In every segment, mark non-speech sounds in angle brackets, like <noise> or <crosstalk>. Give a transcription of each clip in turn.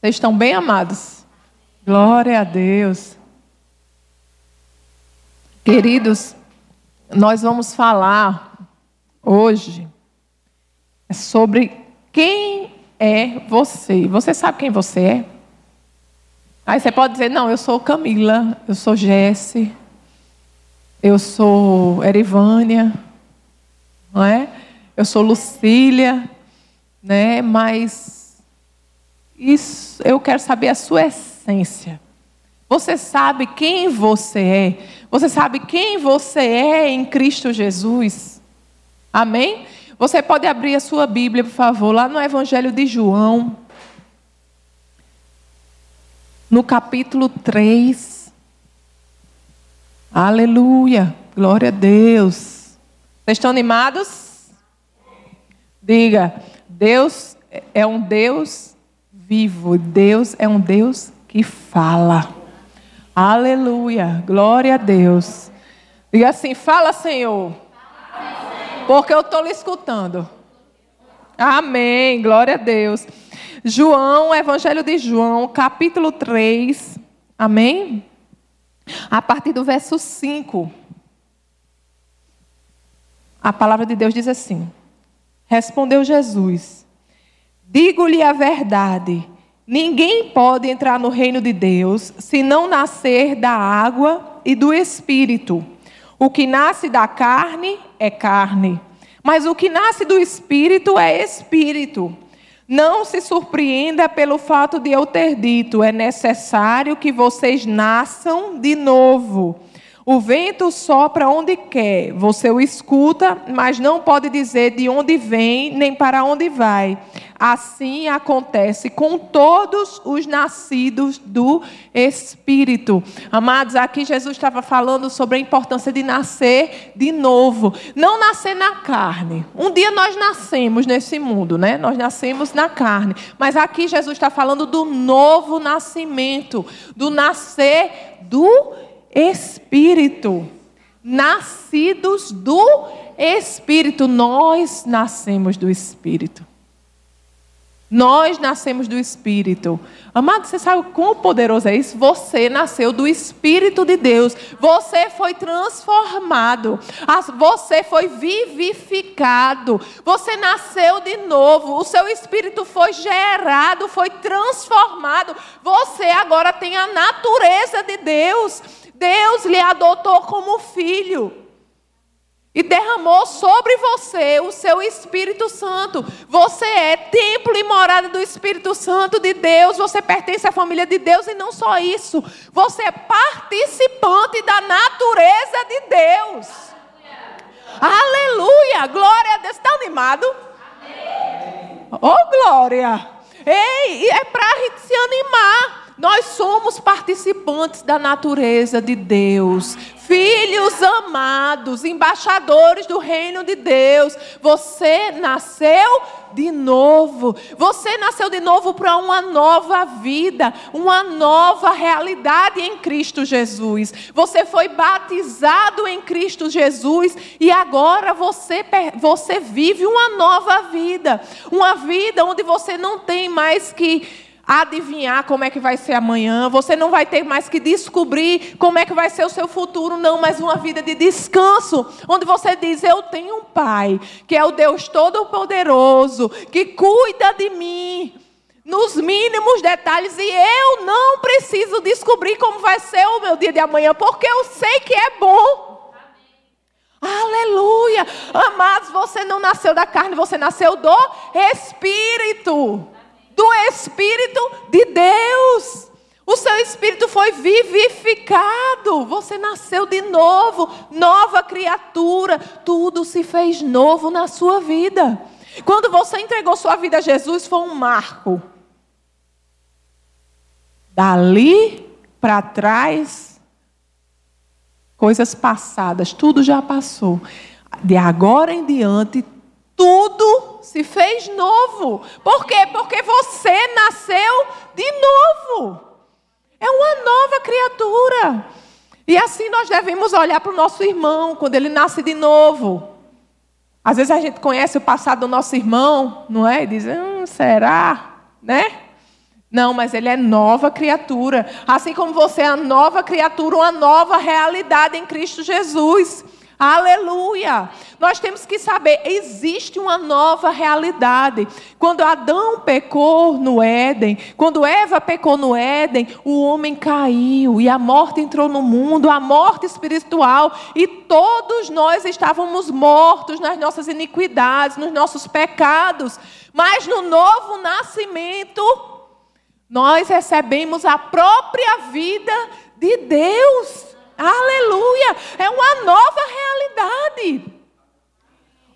Vocês estão bem amados? Glória a Deus. Queridos, nós vamos falar hoje sobre quem é você. Você sabe quem você é? Aí você pode dizer: Não, eu sou Camila, eu sou Jesse, eu sou Erivânia, não é? Eu sou Lucília, né? Mas isso, eu quero saber a sua essência. Você sabe quem você é? Você sabe quem você é em Cristo Jesus? Amém? Você pode abrir a sua Bíblia, por favor, lá no Evangelho de João, no capítulo 3. Aleluia, glória a Deus. Vocês estão animados? Diga, Deus é um Deus vivo, Deus é um Deus que fala. Aleluia, glória a Deus. Diga assim: fala, Senhor. Porque eu estou lhe escutando. Amém. Glória a Deus. João, Evangelho de João, capítulo 3. Amém? A partir do verso 5. A palavra de Deus diz assim: Respondeu Jesus: Digo-lhe a verdade. Ninguém pode entrar no reino de Deus se não nascer da água e do espírito. O que nasce da carne é carne, mas o que nasce do espírito é espírito. Não se surpreenda pelo fato de eu ter dito: é necessário que vocês nasçam de novo. O vento sopra onde quer, você o escuta, mas não pode dizer de onde vem nem para onde vai. Assim acontece com todos os nascidos do Espírito. Amados, aqui Jesus estava falando sobre a importância de nascer de novo. Não nascer na carne. Um dia nós nascemos nesse mundo, né? Nós nascemos na carne. Mas aqui Jesus está falando do novo nascimento, do nascer do Espírito Espírito. Nascidos do Espírito. Nós nascemos do Espírito. Nós nascemos do Espírito. Amado, você sabe quão poderoso é isso? Você nasceu do Espírito de Deus. Você foi transformado. Você foi vivificado. Você nasceu de novo. O seu espírito foi gerado, foi transformado. Você agora tem a natureza de Deus. Deus lhe adotou como filho e derramou sobre você o seu Espírito Santo. Você é templo e morada do Espírito Santo de Deus. Você pertence à família de Deus e não só isso. Você é participante da natureza de Deus. Aleluia! Glória a Deus. Está animado? Amém. Oh, glória! Ei, é para a gente se animar. Nós somos participantes da natureza de Deus, filhos amados, embaixadores do reino de Deus. Você nasceu de novo. Você nasceu de novo para uma nova vida, uma nova realidade em Cristo Jesus. Você foi batizado em Cristo Jesus e agora você, você vive uma nova vida. Uma vida onde você não tem mais que adivinhar como é que vai ser amanhã, você não vai ter mais que descobrir como é que vai ser o seu futuro, não, mas uma vida de descanso, onde você diz: Eu tenho um Pai, que é o Deus Todo-Poderoso, que cuida de mim. Nos mínimos detalhes, e eu não preciso descobrir como vai ser o meu dia de amanhã, porque eu sei que é bom. Aleluia! Amados, você não nasceu da carne, você nasceu do Espírito do Espírito de Deus. O seu espírito foi vivificado. Você nasceu de novo, nova criatura. Tudo se fez novo na sua vida. Quando você entregou sua vida a Jesus, foi um marco. Dali para trás, coisas passadas, tudo já passou. De agora em diante, tudo se fez novo. Por quê? Porque você nasceu de novo. É uma nova criatura. E assim nós devemos olhar para o nosso irmão quando ele nasce de novo. Às vezes a gente conhece o passado do nosso irmão, não é? E diz, hum, será? Né? Não, mas ele é nova criatura. Assim como você é a nova criatura, uma nova realidade em Cristo Jesus. Aleluia! Nós temos que saber, existe uma nova realidade. Quando Adão pecou no Éden, quando Eva pecou no Éden, o homem caiu e a morte entrou no mundo, a morte espiritual, e todos nós estávamos mortos nas nossas iniquidades, nos nossos pecados. Mas no novo nascimento, nós recebemos a própria vida de Deus. Aleluia! É uma nova realidade.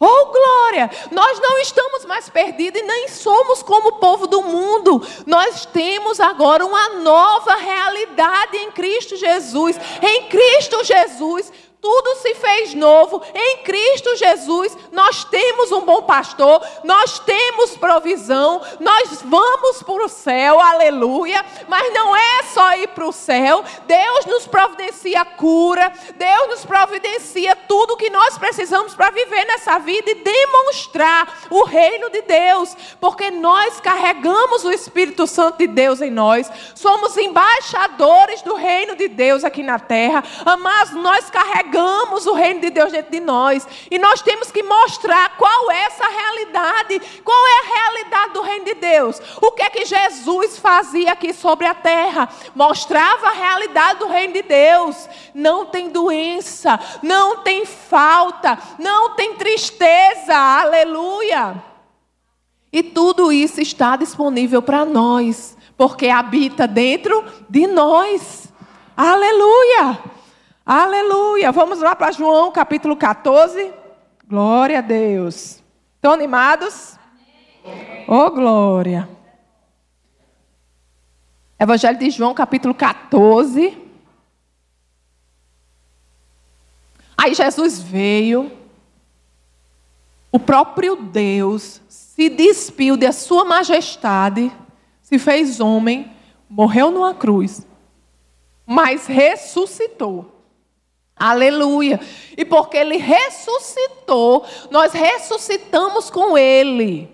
Oh, glória! Nós não estamos mais perdidos e nem somos como o povo do mundo. Nós temos agora uma nova realidade em Cristo Jesus. Em Cristo Jesus, tudo se fez novo em Cristo Jesus. Nós temos um bom pastor, nós temos provisão, nós vamos para o céu, aleluia. Mas não é só ir para o céu, Deus nos providencia cura, Deus nos providencia tudo o que nós precisamos para viver nessa vida e demonstrar o reino de Deus, porque nós carregamos o Espírito Santo de Deus em nós, somos embaixadores do reino de Deus aqui na terra, mas nós carregamos carregamos o reino de Deus dentro de nós. E nós temos que mostrar qual é essa realidade. Qual é a realidade do reino de Deus? O que é que Jesus fazia aqui sobre a terra? Mostrava a realidade do reino de Deus. Não tem doença, não tem falta, não tem tristeza. Aleluia. E tudo isso está disponível para nós, porque habita dentro de nós. Aleluia! Aleluia! Vamos lá para João capítulo 14. Glória a Deus. Estão animados? Amém. Oh, glória. Evangelho de João capítulo 14. Aí Jesus veio, o próprio Deus se despiu da sua majestade, se fez homem, morreu numa cruz, mas ressuscitou. Aleluia. E porque ele ressuscitou, nós ressuscitamos com ele.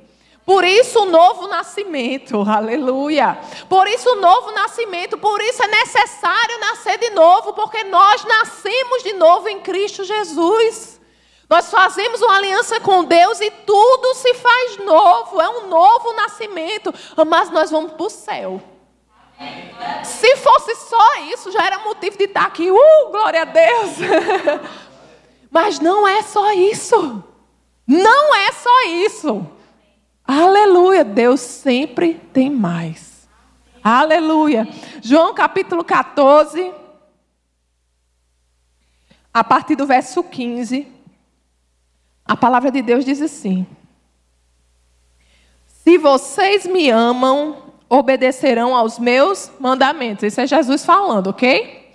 Por isso o novo nascimento, <laughs> aleluia. Por isso o novo nascimento, por isso é necessário nascer de novo, porque nós nascemos de novo em Cristo Jesus. Nós fazemos uma aliança com Deus e tudo se faz novo, é um novo nascimento, mas nós vamos para o céu. Se fosse só isso, já era motivo de estar aqui. Uh, glória a Deus. <laughs> Mas não é só isso. Não é só isso. Aleluia. Deus sempre tem mais. Aleluia. João capítulo 14. A partir do verso 15. A palavra de Deus diz assim: Se vocês me amam, obedecerão aos meus mandamentos. Isso é Jesus falando, ok?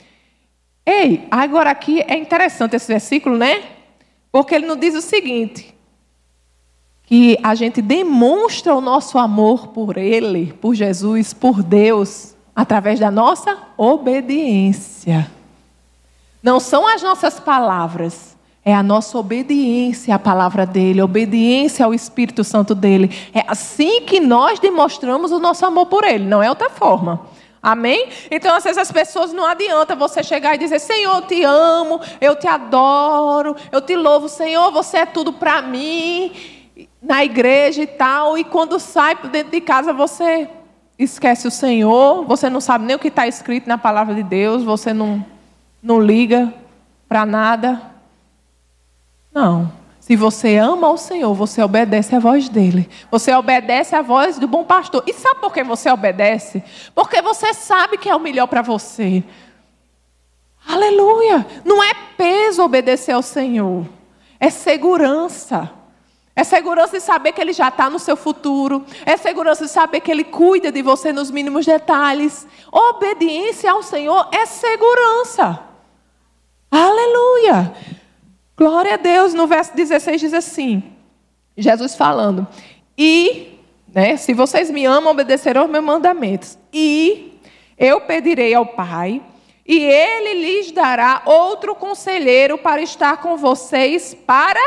Ei, agora aqui é interessante esse versículo, né? Porque ele nos diz o seguinte: que a gente demonstra o nosso amor por Ele, por Jesus, por Deus, através da nossa obediência. Não são as nossas palavras, é a nossa obediência à palavra dele, obediência ao Espírito Santo dele. É assim que nós demonstramos o nosso amor por ele, não é outra forma. Amém? Então, às vezes as pessoas não adianta você chegar e dizer: Senhor, eu te amo, eu te adoro, eu te louvo, Senhor, você é tudo para mim, na igreja e tal. E quando sai dentro de casa, você esquece o Senhor, você não sabe nem o que está escrito na palavra de Deus, você não, não liga para nada. Não. Se você ama o Senhor, você obedece à voz dele. Você obedece à voz do bom pastor. E sabe por que você obedece? Porque você sabe que é o melhor para você. Aleluia! Não é peso obedecer ao Senhor, é segurança. É segurança de saber que Ele já está no seu futuro. É segurança de saber que Ele cuida de você nos mínimos detalhes. Obediência ao Senhor é segurança. Aleluia! Glória a Deus, no verso 16 diz assim: Jesus falando, e, né, se vocês me amam, obedecerão aos meus mandamentos, e eu pedirei ao Pai, e ele lhes dará outro conselheiro para estar com vocês para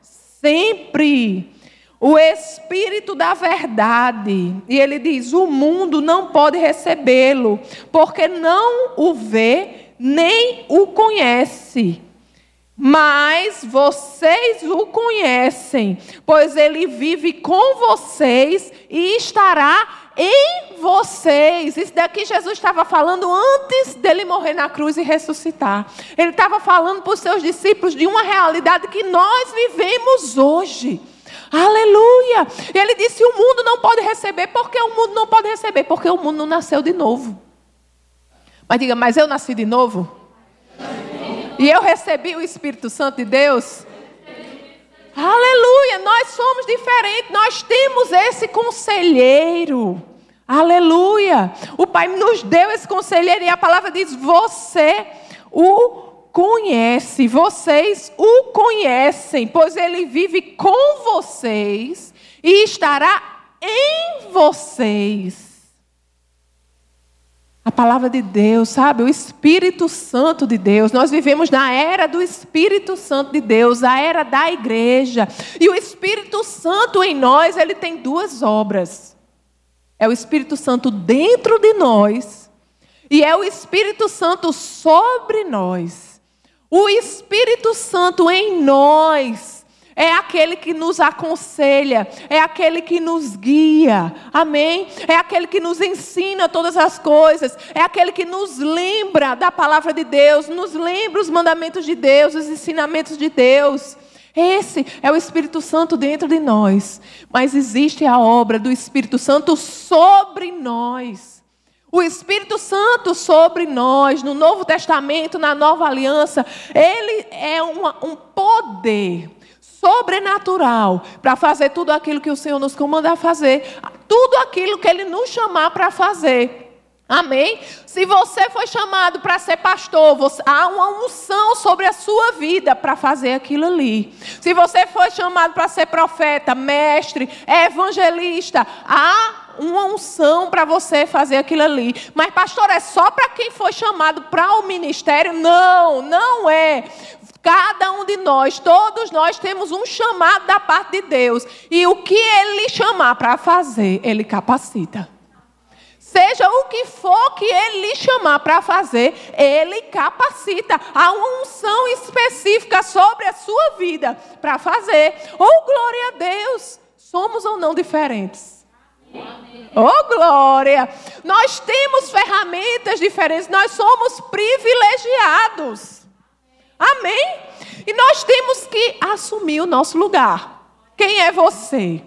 sempre. o Espírito da Verdade. E ele diz: o mundo não pode recebê-lo, porque não o vê nem o conhece. Mas vocês o conhecem, pois ele vive com vocês e estará em vocês. Isso daqui Jesus estava falando antes dele morrer na cruz e ressuscitar. Ele estava falando para os seus discípulos de uma realidade que nós vivemos hoje. Aleluia! Ele disse: o mundo não pode receber, porque o mundo não pode receber, porque o mundo não nasceu de novo. Mas diga, mas eu nasci de novo? E eu recebi o Espírito Santo de Deus? Aleluia, nós somos diferentes, nós temos esse conselheiro. Aleluia. O Pai nos deu esse conselheiro e a palavra diz: Você o conhece, vocês o conhecem, pois ele vive com vocês e estará em vocês. A palavra de Deus, sabe? O Espírito Santo de Deus. Nós vivemos na era do Espírito Santo de Deus, a era da igreja. E o Espírito Santo em nós, ele tem duas obras. É o Espírito Santo dentro de nós e é o Espírito Santo sobre nós. O Espírito Santo em nós é aquele que nos aconselha, é aquele que nos guia, amém? É aquele que nos ensina todas as coisas, é aquele que nos lembra da palavra de Deus, nos lembra os mandamentos de Deus, os ensinamentos de Deus. Esse é o Espírito Santo dentro de nós, mas existe a obra do Espírito Santo sobre nós. O Espírito Santo sobre nós, no Novo Testamento, na Nova Aliança, ele é uma, um poder sobrenatural para fazer tudo aquilo que o Senhor nos comanda fazer, tudo aquilo que Ele nos chamar para fazer. Amém? Se você foi chamado para ser pastor, você, há uma unção sobre a sua vida para fazer aquilo ali. Se você foi chamado para ser profeta, mestre, evangelista, há uma unção para você fazer aquilo ali. Mas, pastor, é só para quem foi chamado para o ministério? Não, não é. Cada um de nós, todos nós temos um chamado da parte de Deus. E o que Ele chamar para fazer, Ele capacita. Seja o que for que Ele lhe chamar para fazer, Ele capacita. Há uma unção específica sobre a sua vida para fazer. Oh, glória a Deus! Somos ou não diferentes? Oh, glória! Nós temos ferramentas diferentes, nós somos privilegiados. Amém? E nós temos que assumir o nosso lugar. Quem é você?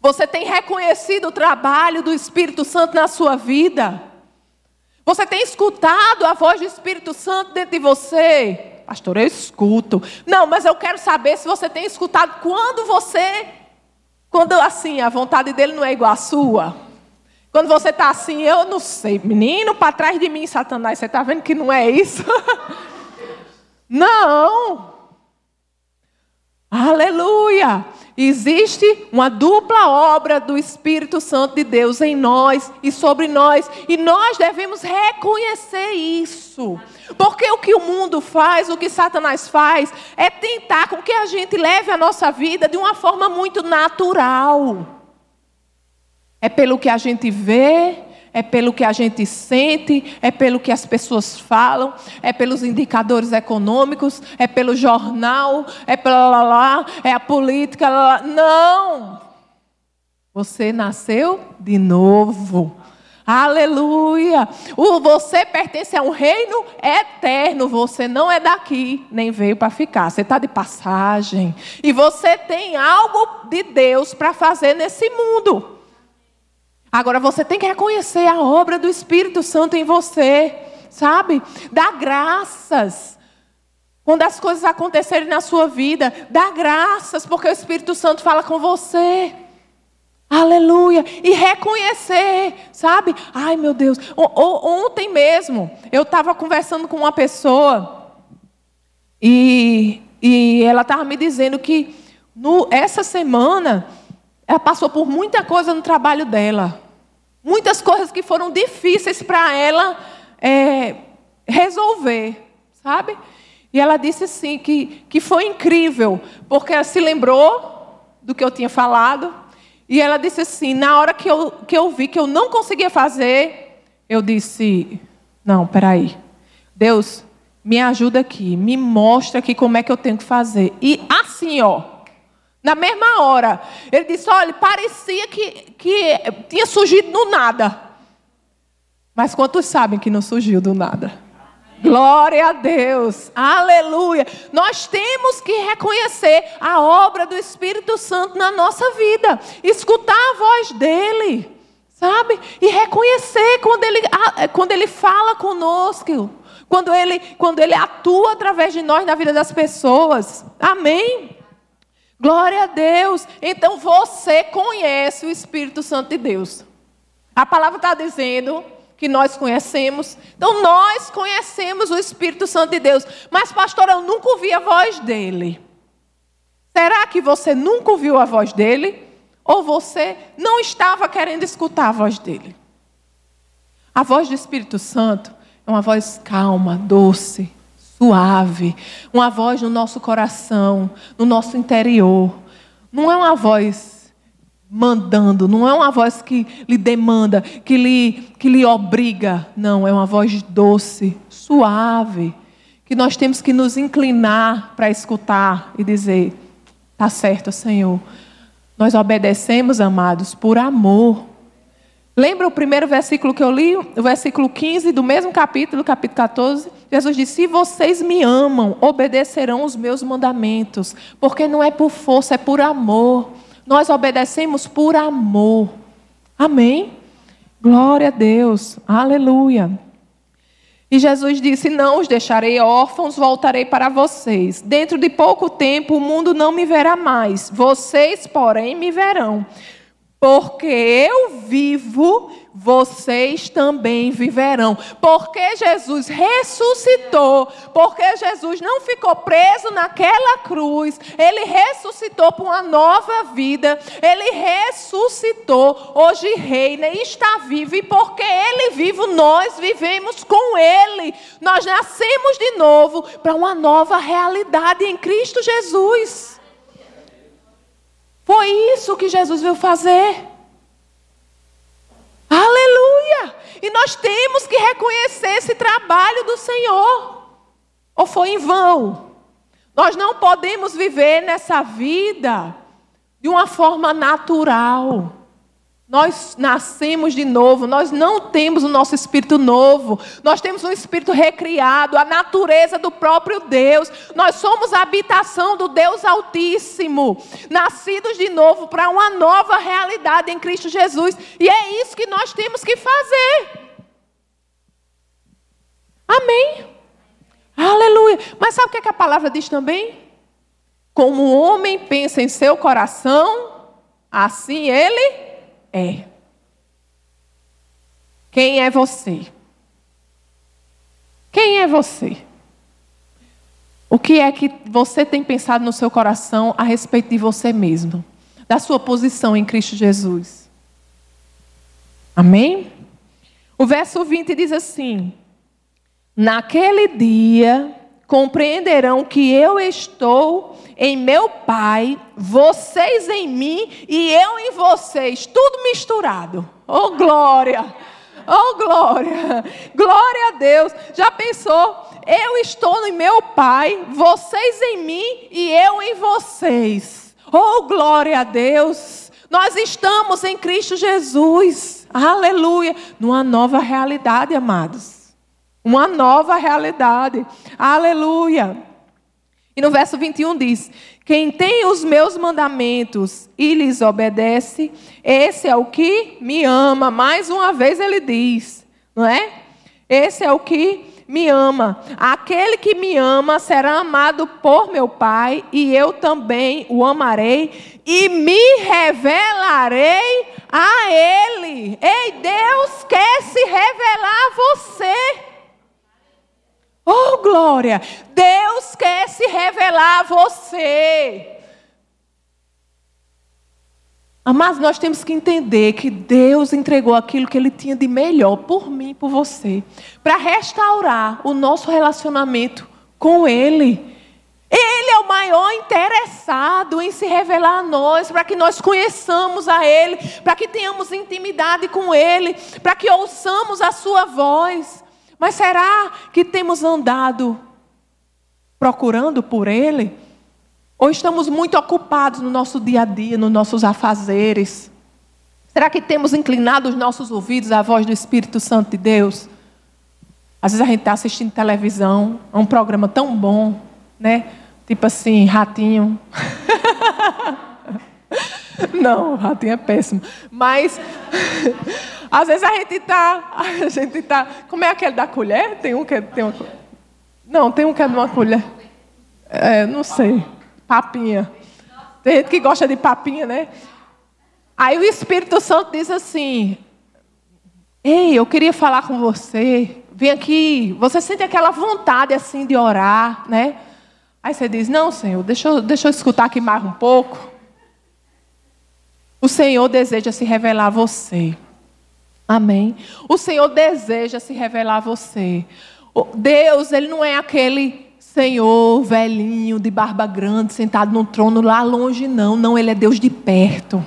Você tem reconhecido o trabalho do Espírito Santo na sua vida? Você tem escutado a voz do Espírito Santo dentro de você? Pastor, eu escuto. Não, mas eu quero saber se você tem escutado quando você. Quando assim, a vontade dele não é igual à sua. Quando você está assim, eu não sei, menino, para trás de mim, Satanás, você está vendo que não é isso? <laughs> não! Aleluia! Existe uma dupla obra do Espírito Santo de Deus em nós e sobre nós, e nós devemos reconhecer isso. Porque o que o mundo faz, o que Satanás faz, é tentar com que a gente leve a nossa vida de uma forma muito natural. É pelo que a gente vê, é pelo que a gente sente, é pelo que as pessoas falam, é pelos indicadores econômicos, é pelo jornal, é pela lá, lá, é a política. Lá, lá. Não! Você nasceu de novo. Aleluia! O, você pertence a um reino eterno. Você não é daqui, nem veio para ficar. Você está de passagem. E você tem algo de Deus para fazer nesse mundo. Agora você tem que reconhecer a obra do Espírito Santo em você, sabe? Dá graças. Quando as coisas acontecerem na sua vida, dá graças, porque o Espírito Santo fala com você. Aleluia. E reconhecer, sabe? Ai, meu Deus. Ontem mesmo, eu estava conversando com uma pessoa e, e ela estava me dizendo que no, essa semana ela passou por muita coisa no trabalho dela. Muitas coisas que foram difíceis para ela é, resolver, sabe? E ela disse assim que, que foi incrível, porque ela se lembrou do que eu tinha falado. E ela disse assim: na hora que eu, que eu vi que eu não conseguia fazer, eu disse: não, peraí. Deus, me ajuda aqui, me mostra aqui como é que eu tenho que fazer. E assim, ó, na mesma hora, ele disse: olha, parecia que, que tinha surgido do nada. Mas quantos sabem que não surgiu do nada? Glória a Deus, aleluia. Nós temos que reconhecer a obra do Espírito Santo na nossa vida, escutar a voz dele, sabe? E reconhecer quando ele, quando ele fala conosco, quando ele, quando ele atua através de nós na vida das pessoas. Amém? Glória a Deus. Então você conhece o Espírito Santo de Deus. A palavra está dizendo que nós conhecemos. Então, nós conhecemos o Espírito Santo de Deus. Mas, pastor, eu nunca ouvi a voz dele. Será que você nunca ouviu a voz dele? Ou você não estava querendo escutar a voz dele? A voz do Espírito Santo é uma voz calma, doce, suave, uma voz no nosso coração, no nosso interior. Não é uma voz mandando, não é uma voz que lhe demanda, que lhe, que lhe obriga, não, é uma voz doce, suave, que nós temos que nos inclinar para escutar e dizer: Está certo, Senhor. Nós obedecemos, amados, por amor. Lembra o primeiro versículo que eu li? O versículo 15 do mesmo capítulo, capítulo 14. Jesus disse: Se vocês me amam, obedecerão os meus mandamentos. Porque não é por força, é por amor. Nós obedecemos por amor. Amém? Glória a Deus. Aleluia. E Jesus disse: Não os deixarei órfãos, voltarei para vocês. Dentro de pouco tempo o mundo não me verá mais. Vocês, porém, me verão. Porque eu vivo, vocês também viverão. Porque Jesus ressuscitou, porque Jesus não ficou preso naquela cruz, ele ressuscitou para uma nova vida, ele ressuscitou, hoje reina e está vivo, e porque ele vivo, nós vivemos com ele. Nós nascemos de novo para uma nova realidade em Cristo Jesus. Foi isso que Jesus veio fazer. Aleluia! E nós temos que reconhecer esse trabalho do Senhor. Ou foi em vão? Nós não podemos viver nessa vida de uma forma natural. Nós nascemos de novo, nós não temos o nosso espírito novo, nós temos um espírito recriado, a natureza do próprio Deus. Nós somos a habitação do Deus Altíssimo, nascidos de novo para uma nova realidade em Cristo Jesus. E é isso que nós temos que fazer. Amém. Aleluia. Mas sabe o que, é que a palavra diz também? Como o homem pensa em seu coração, assim ele é. Quem é você? Quem é você? O que é que você tem pensado no seu coração a respeito de você mesmo? Da sua posição em Cristo Jesus? Amém? O verso 20 diz assim: Naquele dia compreenderão que eu estou em meu Pai, vocês em mim e eu em vocês, tudo misturado. Oh glória! Oh glória! Glória a Deus! Já pensou? Eu estou em meu Pai, vocês em mim e eu em vocês. Oh glória a Deus! Nós estamos em Cristo Jesus. Aleluia! Numa nova realidade, amados uma nova realidade. Aleluia. E no verso 21 diz: Quem tem os meus mandamentos e lhes obedece, esse é o que me ama. Mais uma vez ele diz, não é? Esse é o que me ama. Aquele que me ama será amado por meu Pai, e eu também o amarei e me revelarei a Ele. Ei, Deus quer se revelar a você. Oh, glória! Deus quer se revelar a você. Mas nós temos que entender que Deus entregou aquilo que Ele tinha de melhor por mim e por você, para restaurar o nosso relacionamento com Ele. Ele é o maior interessado em se revelar a nós, para que nós conheçamos a Ele, para que tenhamos intimidade com Ele, para que ouçamos a Sua voz. Mas será que temos andado procurando por Ele? Ou estamos muito ocupados no nosso dia a dia, nos nossos afazeres? Será que temos inclinado os nossos ouvidos à voz do Espírito Santo de Deus? Às vezes a gente está assistindo televisão, é um programa tão bom, né? Tipo assim, ratinho. <laughs> Não, ratinho é péssimo. Mas <laughs> às vezes a gente está, <laughs> a gente tá, como é aquele da colher? Tem um que é, tem uma, não, tem um que é de uma colher. É, não sei. Papinha. Tem gente que gosta de papinha, né? Aí o Espírito Santo diz assim: Ei, eu queria falar com você. Vem aqui. Você sente aquela vontade assim de orar, né? Aí você diz: Não, Senhor, deixa eu, deixa eu escutar aqui mais um pouco. O Senhor deseja se revelar a você. Amém. O Senhor deseja se revelar a você. Deus, Ele não é aquele Senhor velhinho, de barba grande, sentado num trono lá longe, não. Não, Ele é Deus de perto.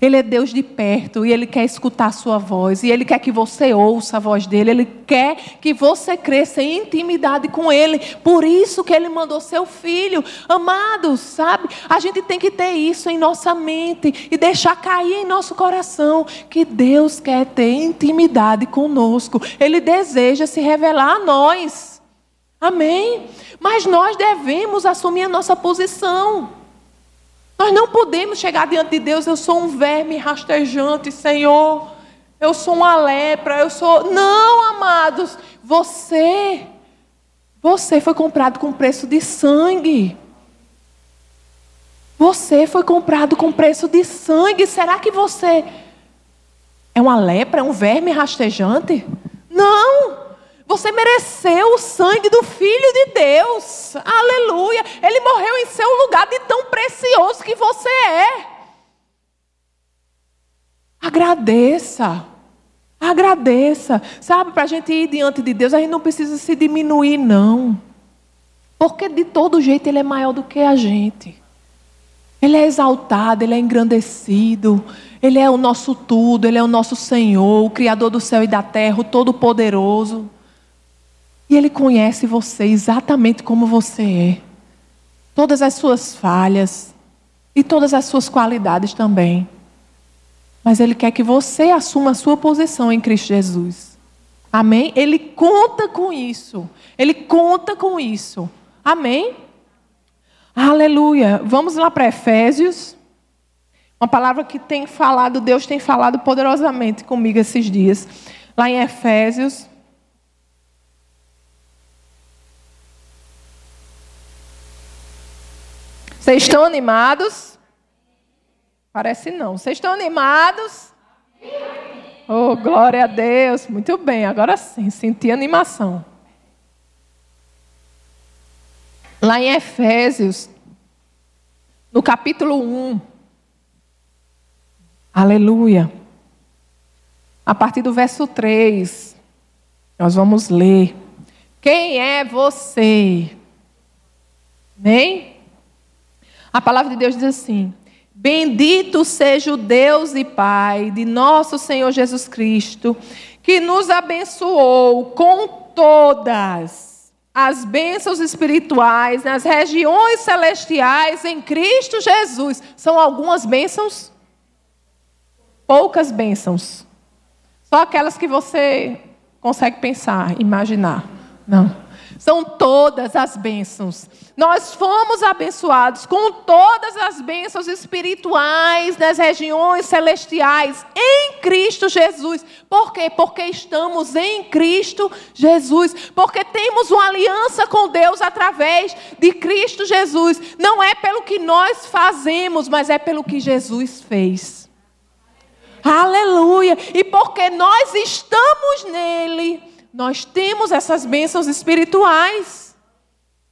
Ele é Deus de perto e Ele quer escutar a sua voz. E Ele quer que você ouça a voz dele. Ele quer que você cresça em intimidade com Ele. Por isso que Ele mandou seu filho. Amados, sabe? A gente tem que ter isso em nossa mente e deixar cair em nosso coração que Deus quer ter intimidade conosco. Ele deseja se revelar a nós. Amém? Mas nós devemos assumir a nossa posição. Nós não podemos chegar diante de Deus, eu sou um verme rastejante, Senhor. Eu sou uma lepra, eu sou. Não, amados, você, você foi comprado com preço de sangue. Você foi comprado com preço de sangue. Será que você é uma lepra, é um verme rastejante? Não! Você mereceu o sangue do Filho de Deus. Aleluia. Ele morreu em seu lugar de tão precioso que você é. Agradeça. Agradeça. Sabe, para a gente ir diante de Deus, a gente não precisa se diminuir, não. Porque de todo jeito Ele é maior do que a gente. Ele é exaltado, Ele é engrandecido. Ele é o nosso tudo, Ele é o nosso Senhor, o Criador do céu e da terra, o Todo-Poderoso. E Ele conhece você exatamente como você é. Todas as suas falhas e todas as suas qualidades também. Mas Ele quer que você assuma a sua posição em Cristo Jesus. Amém? Ele conta com isso. Ele conta com isso. Amém? Aleluia. Vamos lá para Efésios. Uma palavra que tem falado, Deus tem falado poderosamente comigo esses dias. Lá em Efésios, Vocês estão animados? Parece não. Vocês estão animados? Oh, glória a Deus. Muito bem, agora sim, senti animação. Lá em Efésios, no capítulo 1. Aleluia. A partir do verso 3, nós vamos ler. Quem é você? Nem? A palavra de Deus diz assim: Bendito seja o Deus e Pai de nosso Senhor Jesus Cristo, que nos abençoou com todas as bênçãos espirituais nas regiões celestiais em Cristo Jesus. São algumas bênçãos? Poucas bênçãos. Só aquelas que você consegue pensar, imaginar. Não. São todas as bênçãos. Nós fomos abençoados com todas as bênçãos espirituais das regiões celestiais em Cristo Jesus. Por quê? Porque estamos em Cristo Jesus. Porque temos uma aliança com Deus através de Cristo Jesus. Não é pelo que nós fazemos, mas é pelo que Jesus fez. Aleluia! E porque nós estamos nele nós temos essas bênçãos espirituais.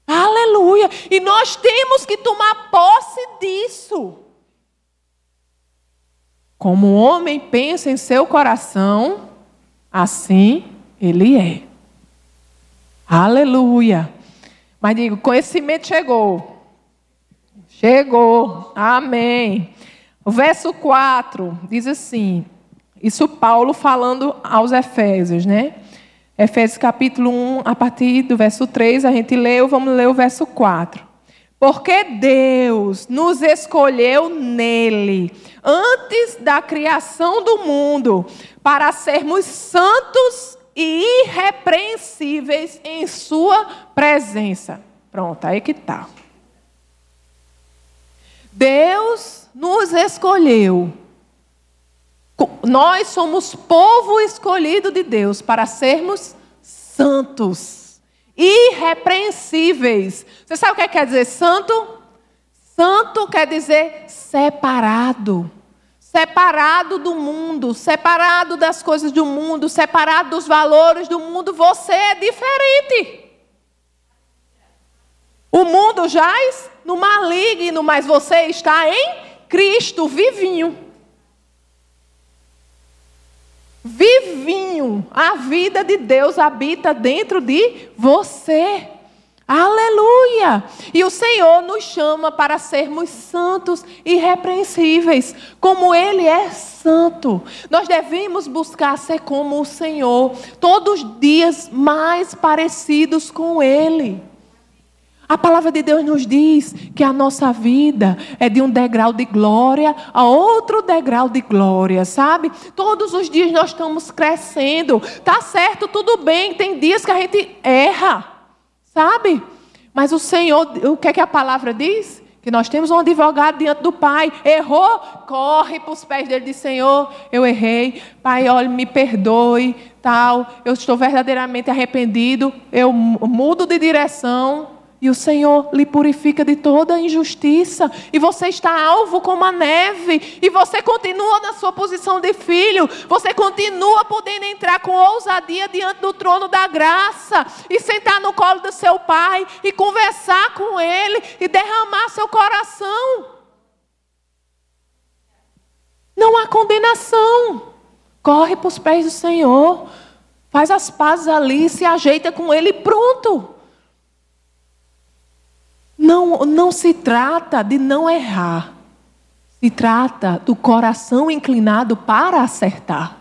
Aleluia! E nós temos que tomar posse disso. Como o homem pensa em seu coração, assim ele é. Aleluia! Mas digo, conhecimento chegou. Chegou. Amém. O verso 4 diz assim: Isso Paulo falando aos Efésios, né? Efésios capítulo 1, a partir do verso 3, a gente leu, vamos ler o verso 4. Porque Deus nos escolheu nele, antes da criação do mundo, para sermos santos e irrepreensíveis em Sua presença. Pronto, aí que está. Deus nos escolheu. Nós somos povo escolhido de Deus para sermos santos, irrepreensíveis. Você sabe o que é quer dizer santo? Santo quer dizer separado separado do mundo, separado das coisas do mundo, separado dos valores do mundo, você é diferente. O mundo jaz no maligno, mas você está em Cristo, vivinho. Vivinho. A vida de Deus habita dentro de você. Aleluia! E o Senhor nos chama para sermos santos e irrepreensíveis, como Ele é santo. Nós devemos buscar ser como o Senhor, todos os dias mais parecidos com Ele. A palavra de Deus nos diz que a nossa vida é de um degrau de glória a outro degrau de glória, sabe? Todos os dias nós estamos crescendo. Tá certo, tudo bem, tem dias que a gente erra. Sabe? Mas o Senhor, o que é que a palavra diz? Que nós temos um advogado diante do Pai. Errou, corre para os pés dele e diz: Senhor, eu errei. Pai, olha, me perdoe, tal. Eu estou verdadeiramente arrependido. Eu mudo de direção. E o Senhor lhe purifica de toda injustiça. E você está alvo como a neve. E você continua na sua posição de filho. Você continua podendo entrar com ousadia diante do trono da graça. E sentar no colo do seu pai. E conversar com ele. E derramar seu coração. Não há condenação. Corre para os pés do Senhor. Faz as pazes ali. Se ajeita com ele. Pronto. Não, não se trata de não errar. Se trata do coração inclinado para acertar.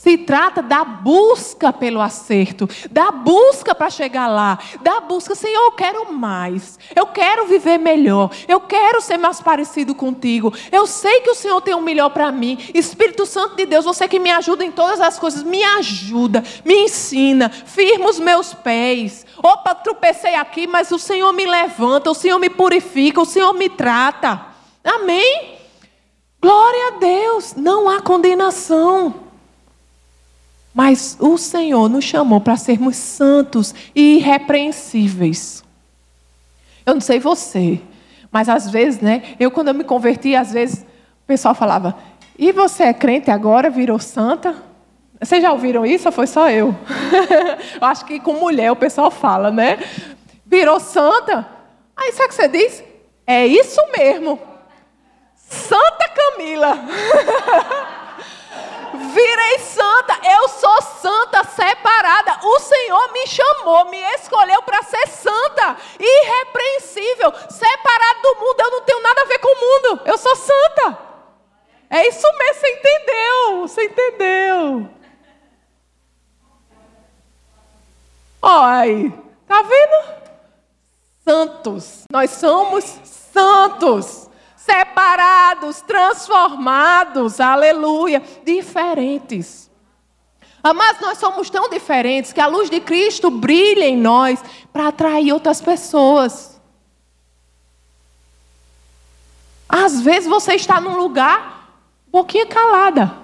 Se trata da busca pelo acerto, da busca para chegar lá, da busca, Senhor, eu quero mais, eu quero viver melhor, eu quero ser mais parecido contigo. Eu sei que o Senhor tem o um melhor para mim. Espírito Santo de Deus, você que me ajuda em todas as coisas, me ajuda, me ensina, firma os meus pés. Opa, tropecei aqui, mas o Senhor me levanta, o Senhor me purifica, o Senhor me trata. Amém? Glória a Deus, não há condenação. Mas o Senhor nos chamou para sermos santos e irrepreensíveis. Eu não sei você, mas às vezes, né? Eu, quando eu me converti, às vezes o pessoal falava: E você é crente agora, virou santa? Vocês já ouviram isso ou foi só eu? <laughs> eu acho que com mulher o pessoal fala, né? Virou santa? Aí sabe o que você diz? É isso mesmo. Santa Camila. <laughs> virei santa, eu sou santa, separada. O Senhor me chamou, me escolheu para ser santa, irrepreensível, separada do mundo. Eu não tenho nada a ver com o mundo, eu sou santa. É isso mesmo, você entendeu? Você entendeu? Olha aí, tá vendo? Santos, nós somos santos separados, transformados, aleluia, diferentes. Mas nós somos tão diferentes que a luz de Cristo brilha em nós para atrair outras pessoas. Às vezes você está num lugar um pouquinho calada.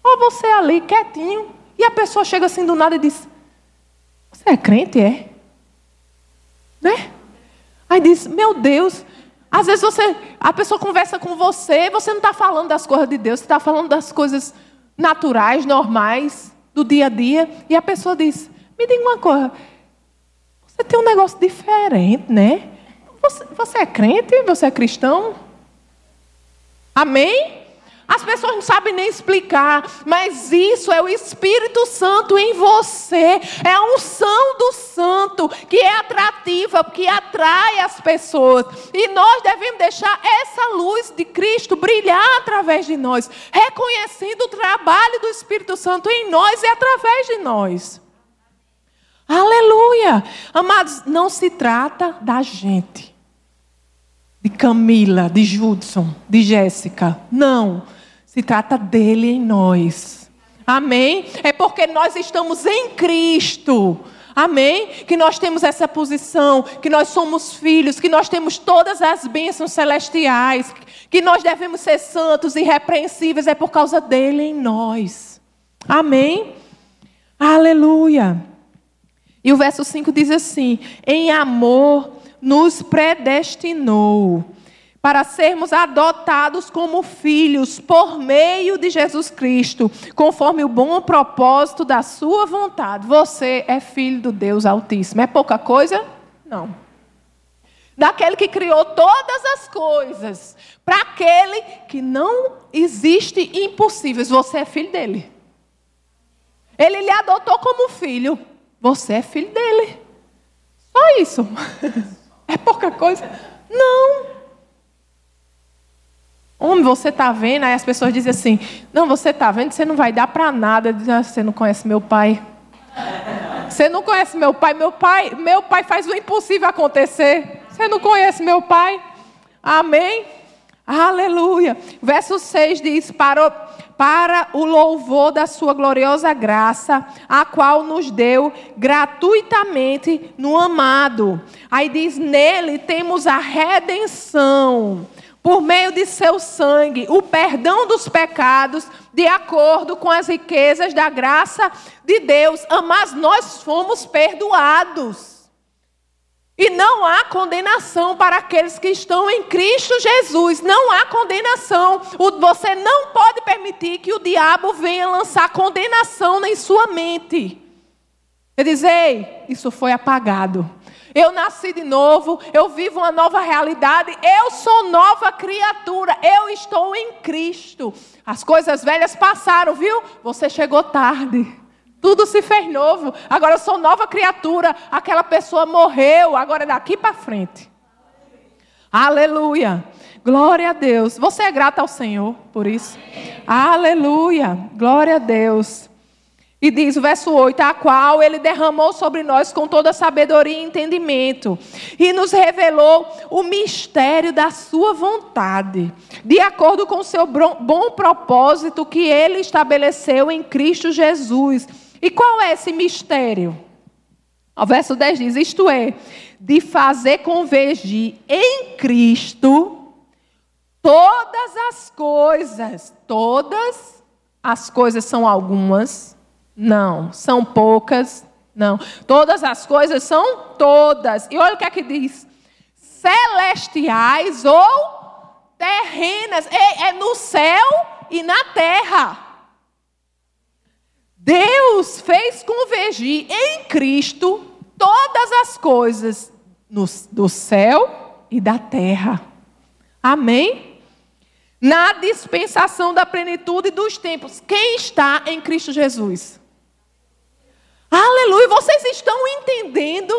Só você ali, quietinho. E a pessoa chega assim do nada e diz: Você é crente, é? Né? Aí diz: Meu Deus, às vezes você, a pessoa conversa com você, você não está falando das coisas de Deus, você está falando das coisas naturais, normais, do dia a dia, e a pessoa diz: Me diga uma coisa, você tem um negócio diferente, né? Você, você é crente? Você é cristão? Amém? As pessoas não sabem nem explicar, mas isso é o Espírito Santo em você. É a unção do Santo que é atrativa, que atrai as pessoas. E nós devemos deixar essa luz de Cristo brilhar através de nós, reconhecendo o trabalho do Espírito Santo em nós e através de nós. Aleluia! Amados, não se trata da gente. De Camila, de Judson, de Jéssica. Não. Se trata dele em nós. Amém? É porque nós estamos em Cristo. Amém? Que nós temos essa posição, que nós somos filhos, que nós temos todas as bênçãos celestiais, que nós devemos ser santos e irrepreensíveis, é por causa dele em nós. Amém? Aleluia. E o verso 5 diz assim: Em amor nos predestinou para sermos adotados como filhos por meio de Jesus Cristo, conforme o bom propósito da Sua vontade. Você é filho do Deus Altíssimo. É pouca coisa? Não. Daquele que criou todas as coisas, para aquele que não existe impossíveis. Você é filho dele. Ele lhe adotou como filho. Você é filho dele. Só isso. <laughs> É pouca coisa? Não. Homem, você está vendo? Aí as pessoas dizem assim: Não, você está vendo, você não vai dar para nada. Ah, você não conhece meu pai. <laughs> Você não conhece meu pai. Meu pai, meu pai faz o impossível acontecer. Você não conhece meu pai. Amém? Aleluia. Verso 6 diz: Para para o louvor da sua gloriosa graça, a qual nos deu gratuitamente no amado. Aí diz: nele temos a redenção, por meio de seu sangue, o perdão dos pecados, de acordo com as riquezas da graça de Deus. Mas nós fomos perdoados. E não há condenação para aqueles que estão em Cristo Jesus. Não há condenação. Você não pode permitir que o diabo venha lançar condenação em sua mente. Ele diz: Ei, isso foi apagado. Eu nasci de novo, eu vivo uma nova realidade, eu sou nova criatura, eu estou em Cristo. As coisas velhas passaram, viu? Você chegou tarde. Tudo se fez novo. Agora eu sou nova criatura. Aquela pessoa morreu. Agora é daqui para frente. Aleluia. Glória a Deus. Você é grata ao Senhor por isso? Aleluia. Glória a Deus. E diz o verso 8: A qual ele derramou sobre nós com toda sabedoria e entendimento, e nos revelou o mistério da Sua vontade, de acordo com o seu bom propósito que ele estabeleceu em Cristo Jesus e qual é esse mistério? O verso 10 diz: Isto é, de fazer convergir em Cristo todas as coisas. Todas as coisas são algumas? Não. São poucas? Não. Todas as coisas são todas. E olha o que é que diz: celestiais ou terrenas. É, é no céu e na terra. Deus fez convergir em Cristo todas as coisas no, do céu e da terra. Amém? Na dispensação da plenitude dos tempos. Quem está em Cristo Jesus? Aleluia! Vocês estão entendendo?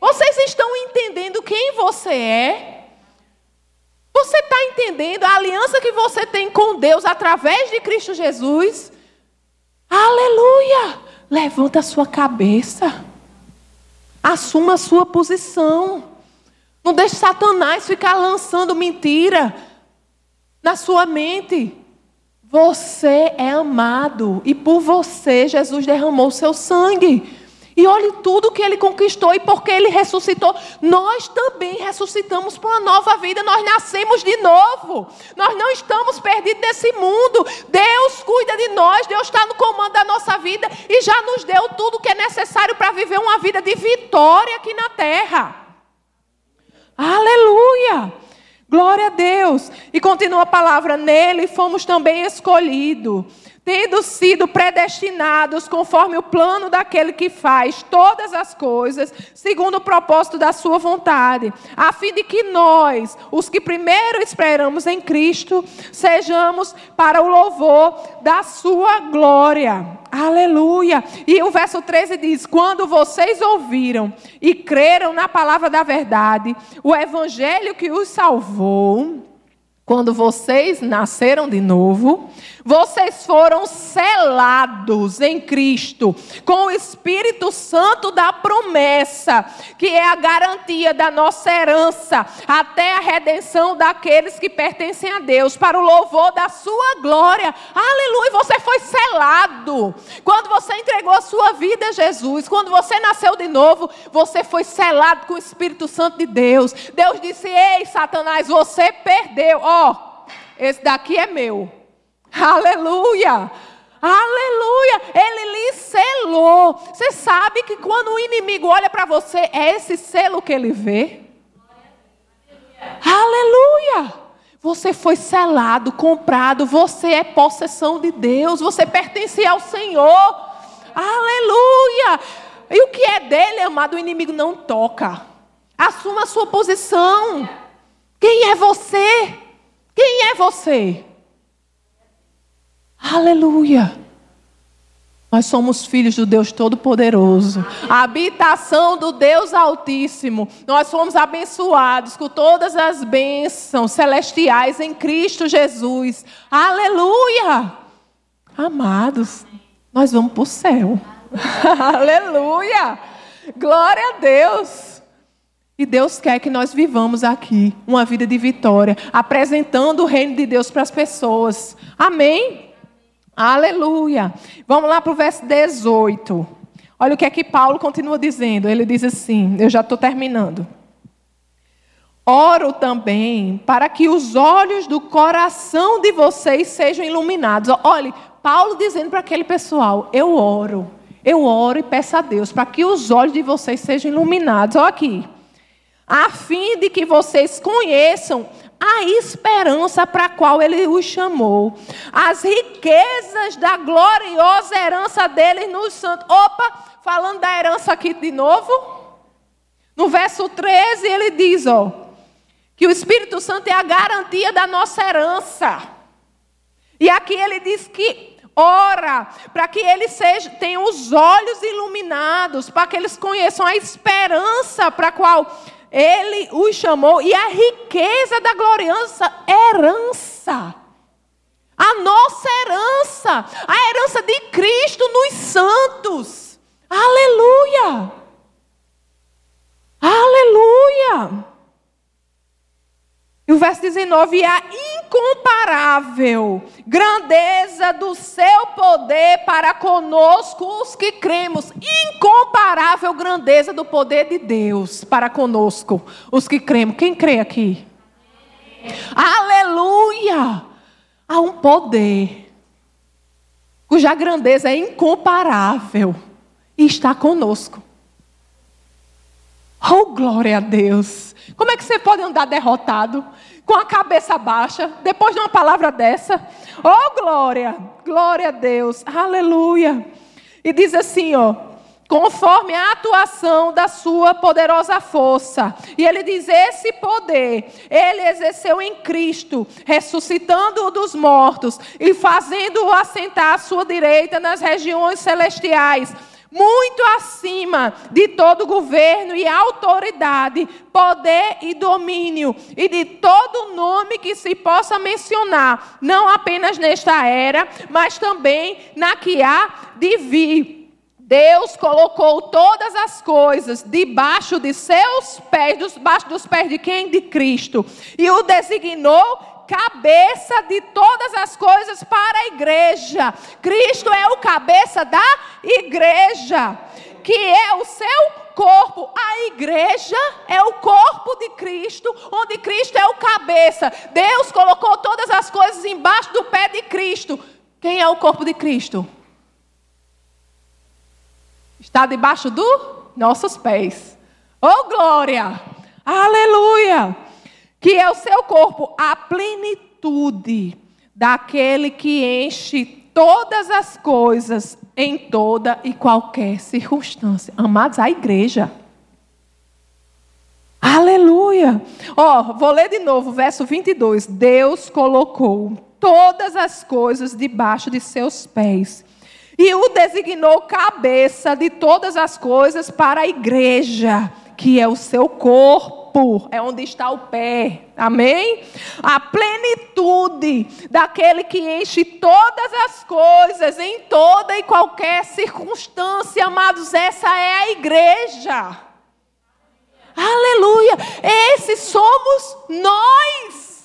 Vocês estão entendendo quem você é? Você está entendendo a aliança que você tem com Deus através de Cristo Jesus? Aleluia! Levanta a sua cabeça. Assuma a sua posição. Não deixe Satanás ficar lançando mentira na sua mente. Você é amado e por você Jesus derramou seu sangue. E olhe tudo que ele conquistou e porque ele ressuscitou. Nós também ressuscitamos para uma nova vida. Nós nascemos de novo. Nós não estamos perdidos nesse mundo. Deus cuida de nós. Deus está no comando da nossa vida e já nos deu tudo que é necessário para viver uma vida de vitória aqui na terra. Aleluia! Glória a Deus. E continua a palavra: nele fomos também escolhidos tendo sido predestinados conforme o plano daquele que faz todas as coisas, segundo o propósito da sua vontade, a fim de que nós, os que primeiro esperamos em Cristo, sejamos para o louvor da sua glória. Aleluia! E o verso 13 diz: Quando vocês ouviram e creram na palavra da verdade, o evangelho que os salvou, quando vocês nasceram de novo, vocês foram selados em Cristo com o Espírito Santo da promessa, que é a garantia da nossa herança até a redenção daqueles que pertencem a Deus, para o louvor da sua glória. Aleluia! Você foi selado. Quando você entregou a sua vida a Jesus, quando você nasceu de novo, você foi selado com o Espírito Santo de Deus. Deus disse: Ei, Satanás, você perdeu. Esse daqui é meu. Aleluia! Aleluia! Ele lhe selou. Você sabe que quando o inimigo olha para você, é esse selo que ele vê? Aleluia! Você foi selado, comprado, você é possessão de Deus, você pertence ao Senhor. Aleluia! E o que é dele, amado, o inimigo não toca. Assuma a sua posição. Quem é você? Quem é você? Aleluia! Nós somos filhos do Deus Todo-Poderoso, habitação do Deus Altíssimo. Nós fomos abençoados com todas as bênçãos celestiais em Cristo Jesus. Aleluia! Amados, nós vamos para o céu. <laughs> Aleluia! Glória a Deus! E Deus quer que nós vivamos aqui uma vida de vitória, apresentando o reino de Deus para as pessoas. Amém? Aleluia. Vamos lá para o verso 18. Olha o que é que Paulo continua dizendo. Ele diz assim: eu já estou terminando. Oro também para que os olhos do coração de vocês sejam iluminados. Olhe, Paulo dizendo para aquele pessoal: eu oro, eu oro e peço a Deus para que os olhos de vocês sejam iluminados. Olha aqui. A fim de que vocês conheçam a esperança para a qual ele os chamou, as riquezas da gloriosa herança dele nos santos. Opa, falando da herança aqui de novo. No verso 13 ele diz, ó, que o Espírito Santo é a garantia da nossa herança. E aqui ele diz que ora para que eles sejam, tenham os olhos iluminados, para que eles conheçam a esperança para a qual ele os chamou e a riqueza da gloriosa herança. A nossa herança, a herança de Cristo nos santos. Aleluia! Aleluia! E o verso 19: a incomparável grandeza do seu poder para conosco, os que cremos. Incomparável grandeza do poder de Deus para conosco, os que cremos. Quem crê aqui? Aleluia! Há um poder cuja grandeza é incomparável e está conosco. Oh, glória a Deus! Como é que você pode andar derrotado, com a cabeça baixa, depois de uma palavra dessa? Oh, glória! Glória a Deus! Aleluia! E diz assim, ó. Conforme a atuação da sua poderosa força. E ele diz: esse poder, ele exerceu em Cristo, ressuscitando-o dos mortos e fazendo-o assentar à sua direita nas regiões celestiais muito acima de todo governo e autoridade, poder e domínio, e de todo nome que se possa mencionar, não apenas nesta era, mas também na que há de vir. Deus colocou todas as coisas debaixo de seus pés, debaixo dos pés de quem? De Cristo. E o designou cabeça de todas as coisas para a igreja. Cristo é o cabeça da igreja, que é o seu corpo. A igreja é o corpo de Cristo, onde Cristo é o cabeça. Deus colocou todas as coisas embaixo do pé de Cristo. Quem é o corpo de Cristo? Está debaixo dos nossos pés. Oh glória! Aleluia! Que é o seu corpo, a plenitude daquele que enche todas as coisas, em toda e qualquer circunstância. Amados, a igreja. Aleluia! Ó, oh, vou ler de novo, verso 22. Deus colocou todas as coisas debaixo de seus pés e o designou cabeça de todas as coisas para a igreja, que é o seu corpo, é onde está o pé. Amém? A plenitude daquele que enche todas as coisas em toda e qualquer circunstância, amados, essa é a igreja. Aleluia! Esses somos nós.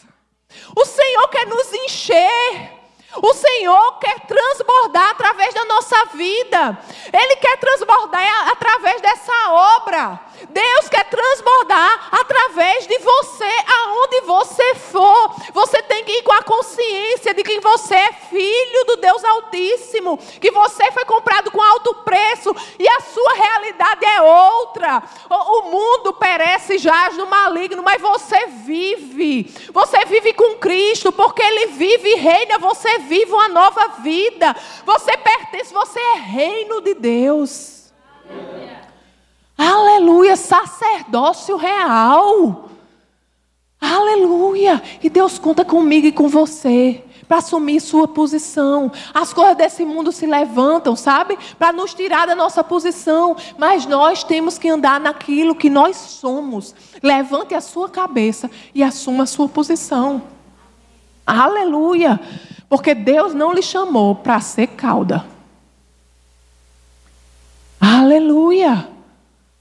O Senhor quer nos encher. O Senhor quer transbordar através da nossa vida. Ele quer transbordar através dessa obra. Deus quer transbordar através de você, aonde você for. Você tem que ir com a consciência de que você é filho do Deus Altíssimo, que você foi comprado com alto preço e a sua realidade é outra. O, mundo perece jaz no maligno, mas você vive. Você vive com Cristo, porque Ele vive e reina. Você vive uma nova vida. Você pertence, você é reino de Deus. Aleluia, sacerdócio real. Aleluia. E Deus conta comigo e com você para assumir sua posição. As coisas desse mundo se levantam, sabe? Para nos tirar da nossa posição. Mas nós temos que andar naquilo que nós somos. Levante a sua cabeça e assuma a sua posição. Aleluia. Porque Deus não lhe chamou para ser cauda. Aleluia.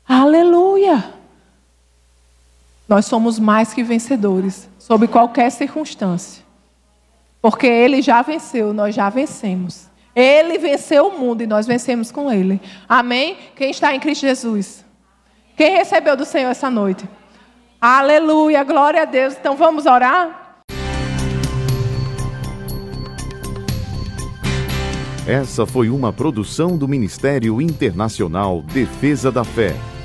Aleluia! Nós somos mais que vencedores, sob qualquer circunstância. Porque Ele já venceu, nós já vencemos. Ele venceu o mundo e nós vencemos com Ele. Amém? Quem está em Cristo Jesus? Quem recebeu do Senhor essa noite? Aleluia, glória a Deus. Então vamos orar? Essa foi uma produção do Ministério Internacional Defesa da Fé